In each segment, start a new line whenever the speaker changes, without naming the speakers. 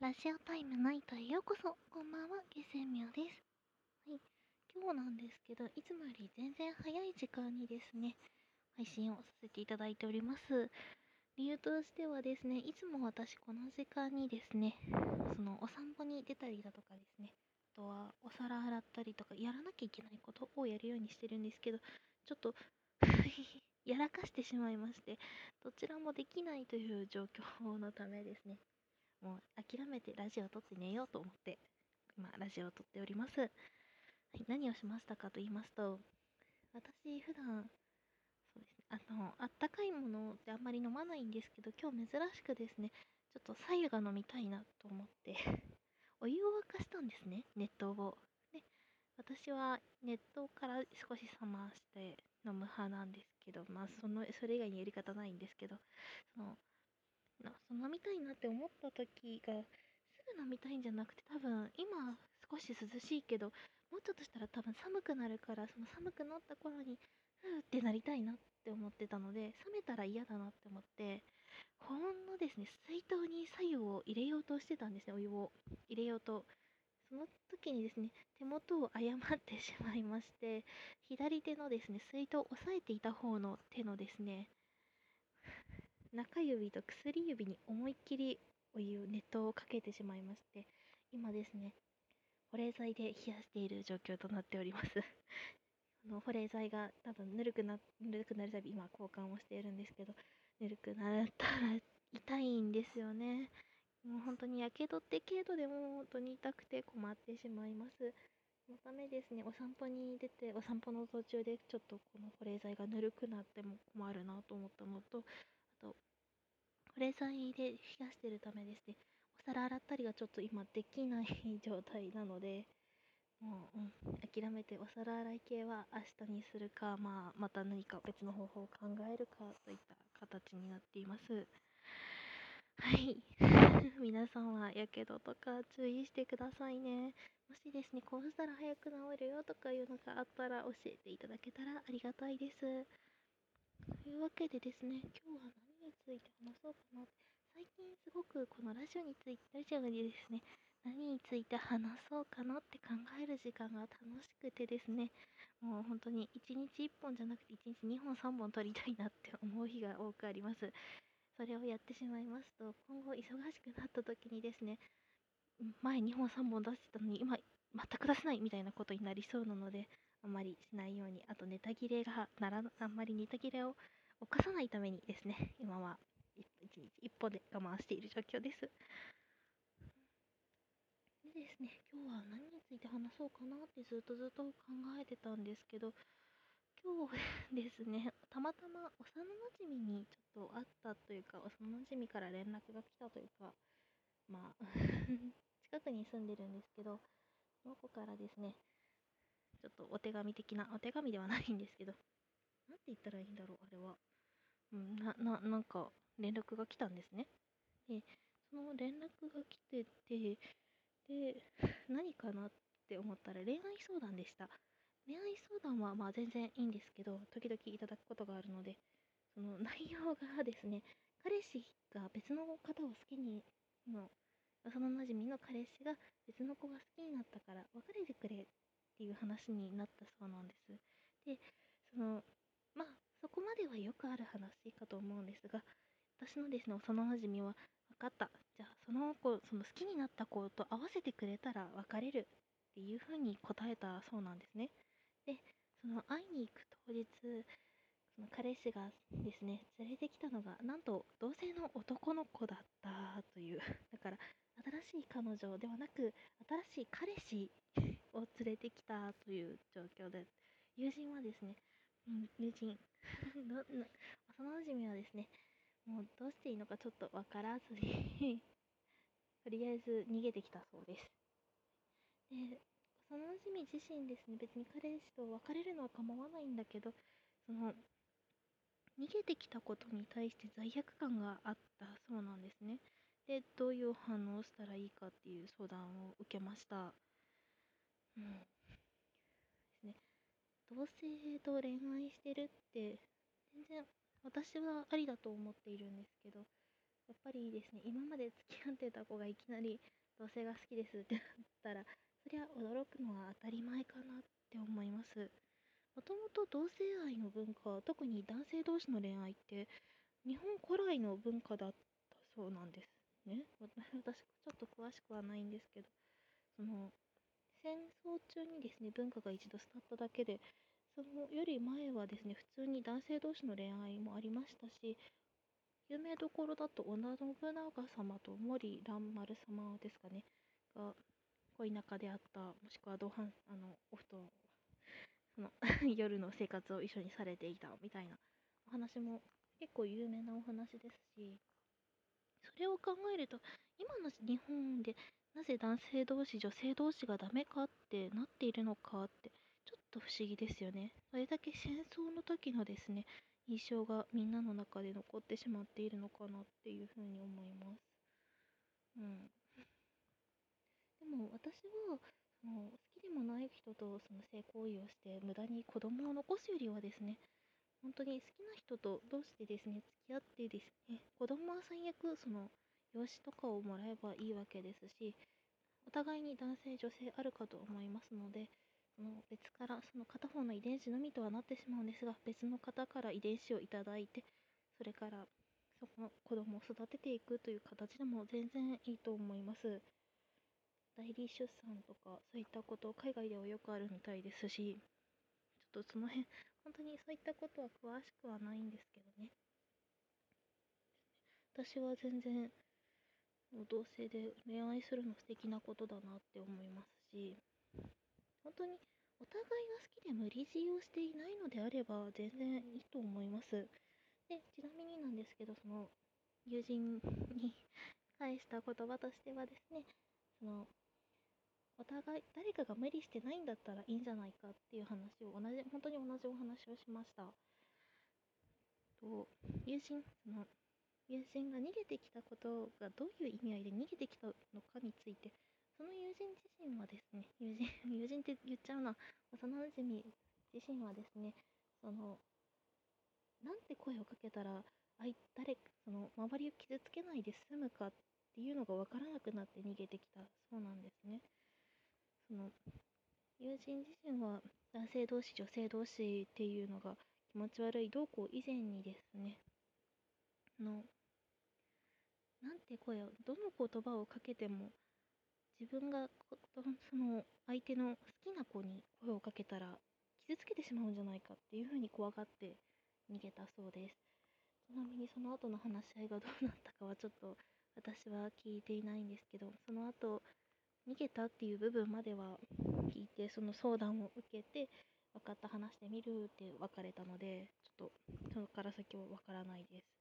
ラジオタイムナイトへようこそ。こんばんは、ゲセミョです。はい。今日なんですけど、いつもより全然早い時間にですね、配信をさせていただいております。理由としてはですね、いつも私この時間にですね、そのお散歩に出たりだとかですね、あとはお皿洗ったりとかやらなきゃいけないことをやるようにしてるんですけど、ちょっとやらかしてしまいまして、どちらもできないという状況のためですね、もう諦めてラジオを撮って寝ようと思って、今、ラジオを撮っております。はい、何をしましたかと言いますと、私、普段、そうですね、あの、あったかいものってあんまり飲まないんですけど、今日珍しくですね、ちょっと白湯が飲みたいなと思って お湯を沸かしたんですね、熱湯を。で、私は熱湯から少し冷まして飲む派なんですけど、まあ、その、それ以外にやり方ないんですけど、その、飲みたいなって思った時がすぐ飲みたいんじゃなくて多分今少し涼しいけどもうちょっとしたら多分寒くなるからその寒くなった頃にふーってなりたいなって思ってたので冷めたら嫌だなって思ってほんのですね水筒に左右を入れようとしてたんですねお湯を。入れようと。その時にですね手元を誤ってしまいまして左手のですね水筒を押さえていた方の手のですね中指と薬指に思いっきりお湯熱湯をかけてしまいまして今ですね保冷剤で冷やしている状況となっております。あの保冷剤が多分ぬるくなぬるくなるたび今交換をしているんですけどぬるくなったら痛いんですよね。もう本当にやけどって程度でも本当に痛くて困ってしまいます。そのためですねお散歩に出てお散歩の途中でちょっとこの保冷剤がぬるくなっても困るなと思ったのとと、保冷剤で冷やしてるためですね、お皿洗ったりがちょっと今できない状態なので、もう、うん、諦めてお皿洗い系は明日にするか、まあ、また何か別の方法を考えるかといった形になっています。はい。皆さんはやけどとか注意してくださいね。もしですね、こうしたら早く治るよとかいうのがあったら教えていただけたらありがたいです。というわけでですね、今日は何について話そうかなって、最近すごくこのラジオについて、ラジオでですね、何について話そうかなって考える時間が楽しくてですね、もう本当に1日1本じゃなくて1日2本3本撮りたいなって思う日が多くあります。それをやってしまいますと、今後忙しくなった時にですね、前2本3本出してたのに今全く出せないみたいなことになりそうなので、あんまりしないように、あとネタ切れがなら、あんまりネタ切れを犯さないためにですね、今は1日1歩で我慢している状況です。でですね、今日は何について話そうかなってずっとずっと考えてたんですけど、今日ですね、たまたま幼なじみにちょっと会ったというか、幼なじみから連絡が来たというか、まあ 近くに住んでるんですけど、その子からですね、ちょっとお手紙的な、お手紙ではないんですけど、て言ったらいいんだろう、あれは。うん、な、な、なんか、連絡が来たんですね。で、その連絡が来てて、で、何かなって思ったら恋愛相談でした。恋愛相談はまあ全然いいんですけど、時々いただくことがあるので、その 内容がですね、彼氏が別の方を好きに、の幼なじみの彼氏が別の子が好きになったから別れてくれっていう話になったそうなんです。で、その、まあ、そこまではよくある話かと思うんですが、私のですね、幼馴染は、分かった。じゃあ、その子、その好きになった子と合わせてくれたら別れるっていうふうに答えたそうなんですね。で、その会いに行く当日、その彼氏がですね、連れてきたのが、なんと同性の男の子だったという、だから、新しい彼女ではなく、新しい彼氏を連れてきたという状況で、友人はですね、うん、友人 幼 馴染はですね、もうどうしていいのかちょっとわからずに とりあえず逃げてきたそうです。で、幼馴染自身ですね、別に彼氏と別れるのは構わないんだけど、その、逃げてきたことに対して罪悪感があったそうなんですね。で、どういう反応をしたらいいかっていう相談を受けました。うん。同性と恋愛してるって、全然私はありだと思っているんですけど、やっぱりですね、今まで付き合ってた子がいきなり同性が好きですってなったら、そりゃ驚くのは当たり前かなって思います。もともと同性愛の文化、特に男性同士の恋愛って、日本古来の文化だったそうなんですね。私、ちょっと詳しくはないんですけど、その、戦争中にですね、文化が一度廃っただけで、そのより前はですね、普通に男性同士の恋愛もありましたし、有名どころだと織田信長様と森蘭丸様ですかね、が恋仲であった、もしくは同伴、あの、お布団、その 夜の生活を一緒にされていたみたいなお話も結構有名なお話ですし、それを考えると、今の日本でなぜ男性同士、女性同士がダメかってなっているのかってと不思議ですよね。それだけ戦争の時のですね、印象がみんなの中で残ってしまっているのかなっていうふうに思います。うん。でも私は、その好きでもない人とその性行為をして無駄に子供を残すよりはですね、本当に好きな人とどうしてですね、付き合ってですね、子供は最悪その養子とかをもらえばいいわけですし、お互いに男性、女性あるかと思いますので、らその片方の遺伝子のみとはなってしまうんですが別の方から遺伝子をいただいてそれからそこの子供を育てていくという形でも全然いいと思います。代理出産とかそういったこと海外ではよくあるみたいですしちょっとその辺本当にそういったことは詳しくはないんですけどね。私は全然同性で恋愛するの素敵なことだなって思いますし本当にお互いが好きで無理強いをしていないのであれば全然いいと思います。で、ちなみになんですけど、その友人に返した言葉としてはですね、そのお互い誰かが無理してないんだったらいいんじゃないかっていう話を同じ本当に同じお話をしました。と友人その友人が逃げてきたことがどういう意味合いで逃げてきたのかについてその友人自身はですね、友人、友人って言っちゃうな、幼馴染自身はですね、その、なんて声をかけたら、あい、誰、その、周りを傷つけないで済むかっていうのが分からなくなって逃げてきた。そうなんですね。その、友人自身は男性同士、女性同士っていうのが気持ち悪い。どうこう以前にですね、の、なんて声を、どの言葉をかけても自分がその相手の好きな子に声をかけたら傷つけてしまうんじゃないかっていうふうに怖がって逃げたそうです。ちなみにその後の話し合いがどうなったかはちょっと私は聞いていないんですけどその後逃げたっていう部分までは聞いてその相談を受けて分かった話してみるって別れたのでちょっとそこから先は分からないです。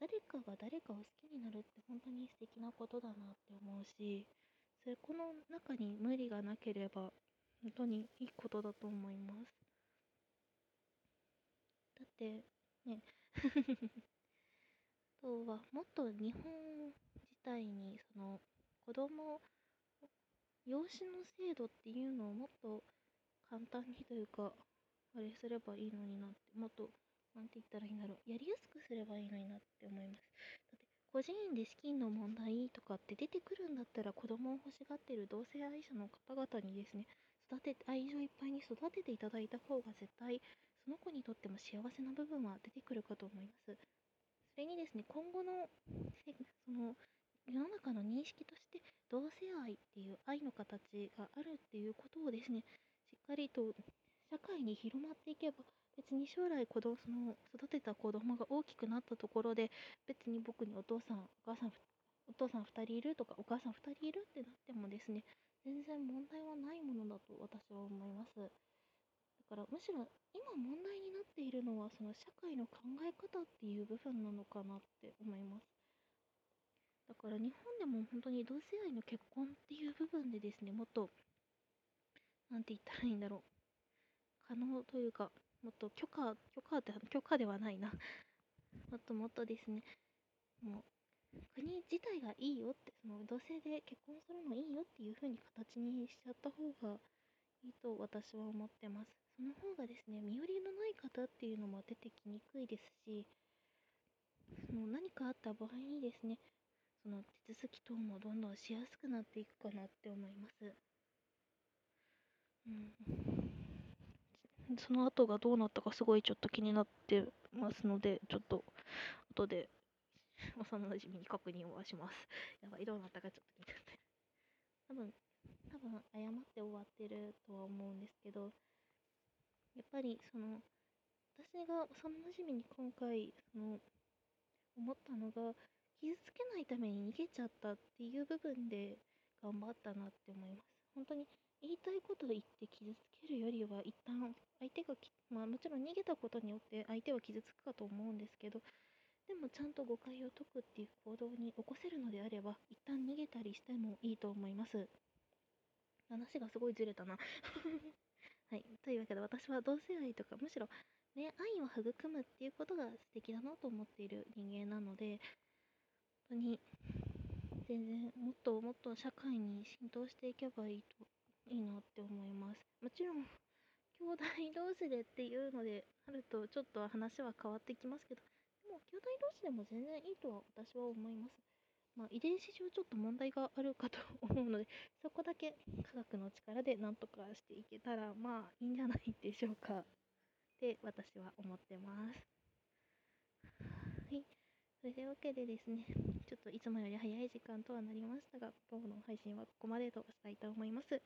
誰かが誰かを好きになるって本当に素敵なことだなって思うしそれこの中に無理がなければ本当にいいことだと思います。だってね。とはもっと日本自体にその子供養子の制度っていうのをもっと簡単にというかあれすればいいのになってもっとなんて言ったらいいんだろう。やりやすくすればいいのになって思います。だって、個人で資金の問題とかって出てくるんだったら、子供を欲しがってる同性愛者の方々にですね、育てて、愛情いっぱいに育てていただいた方が絶対、その子にとっても幸せな部分は出てくるかと思います。それにですね、今後の、その、世の中の認識として同性愛っていう愛の形があるっていうことをですねしっかりと社会に広まっていけば別に将来子供その育てた子供が大きくなったところで別に僕にお父さんお母さんお父さん2人いるとかお母さん2人いるってなってもですね全然問題はないものだと私は思います。だからむしろ今問題になっているのはその社会の考え方っていう部分なのかなって思います。だから日本でも本当に同性愛の結婚っていう部分でですねもっと何て言ったらいいんだろう。可能というかもっと許可、許可って、許可ではないな もっともっとですね、もう、国自体がいいよって、その同性で結婚するのいいよっていう風に形にしちゃった方がいいと私は思ってます。その方がですね、身寄りのない方っていうのも出てきにくいですし、その何かあった場合にですね、その手続き等もどんどんしやすくなっていくかなって思います。うん。その後がどうなったかすごいちょっと気になってますので、ちょっと後で 幼馴染に確認はします。やばい、どうなったかちょっと気になって。多分、多分謝って終わってるとは思うんですけど、やっぱりその、私が幼馴染に今回、その、思ったのが、傷つけないために逃げちゃったっていう部分で頑張ったなって思います。本当に言いたいことを言って傷つけるよりは一旦相手がまあもちろん逃げたことによって相手は傷つくかと思うんですけどでもちゃんと誤解を解くっていう行動に起こせるのであれば一旦逃げたりしてもいいと思います。話がすごいずれたな。はい。というわけで私は同性愛とかむしろね愛を育むっていうことが素敵だなと思っている人間なので本当に全然もっともっと社会に浸透していけばいいといいなって思います。もちろん兄弟同士でっていうのであるとちょっと話は変わってきますけどでも兄弟同士でも全然いいとは私は思います。まあ、遺伝子上ちょっと問題があるかと思うのでそこだけ科学の力でなんとかしていけたらまあいいんじゃないでしょうか。って私は思ってます。はい。それというわけでですね。ちょっといつもより早い時間とはなりましたが今日の配信はここまでとしたいと思います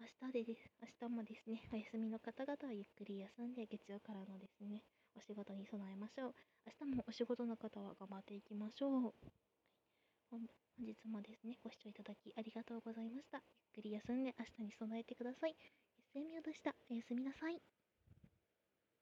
明日でです。明日もですね、お休みの方々はゆっくり休んで、月曜からのですね、お仕事に備えましょう。明日もお仕事の方は頑張っていきましょう。本日もですね、ご視聴いただきありがとうございました。ゆっくり休んで明日に備えてください。SM よでした。おやすみなさい。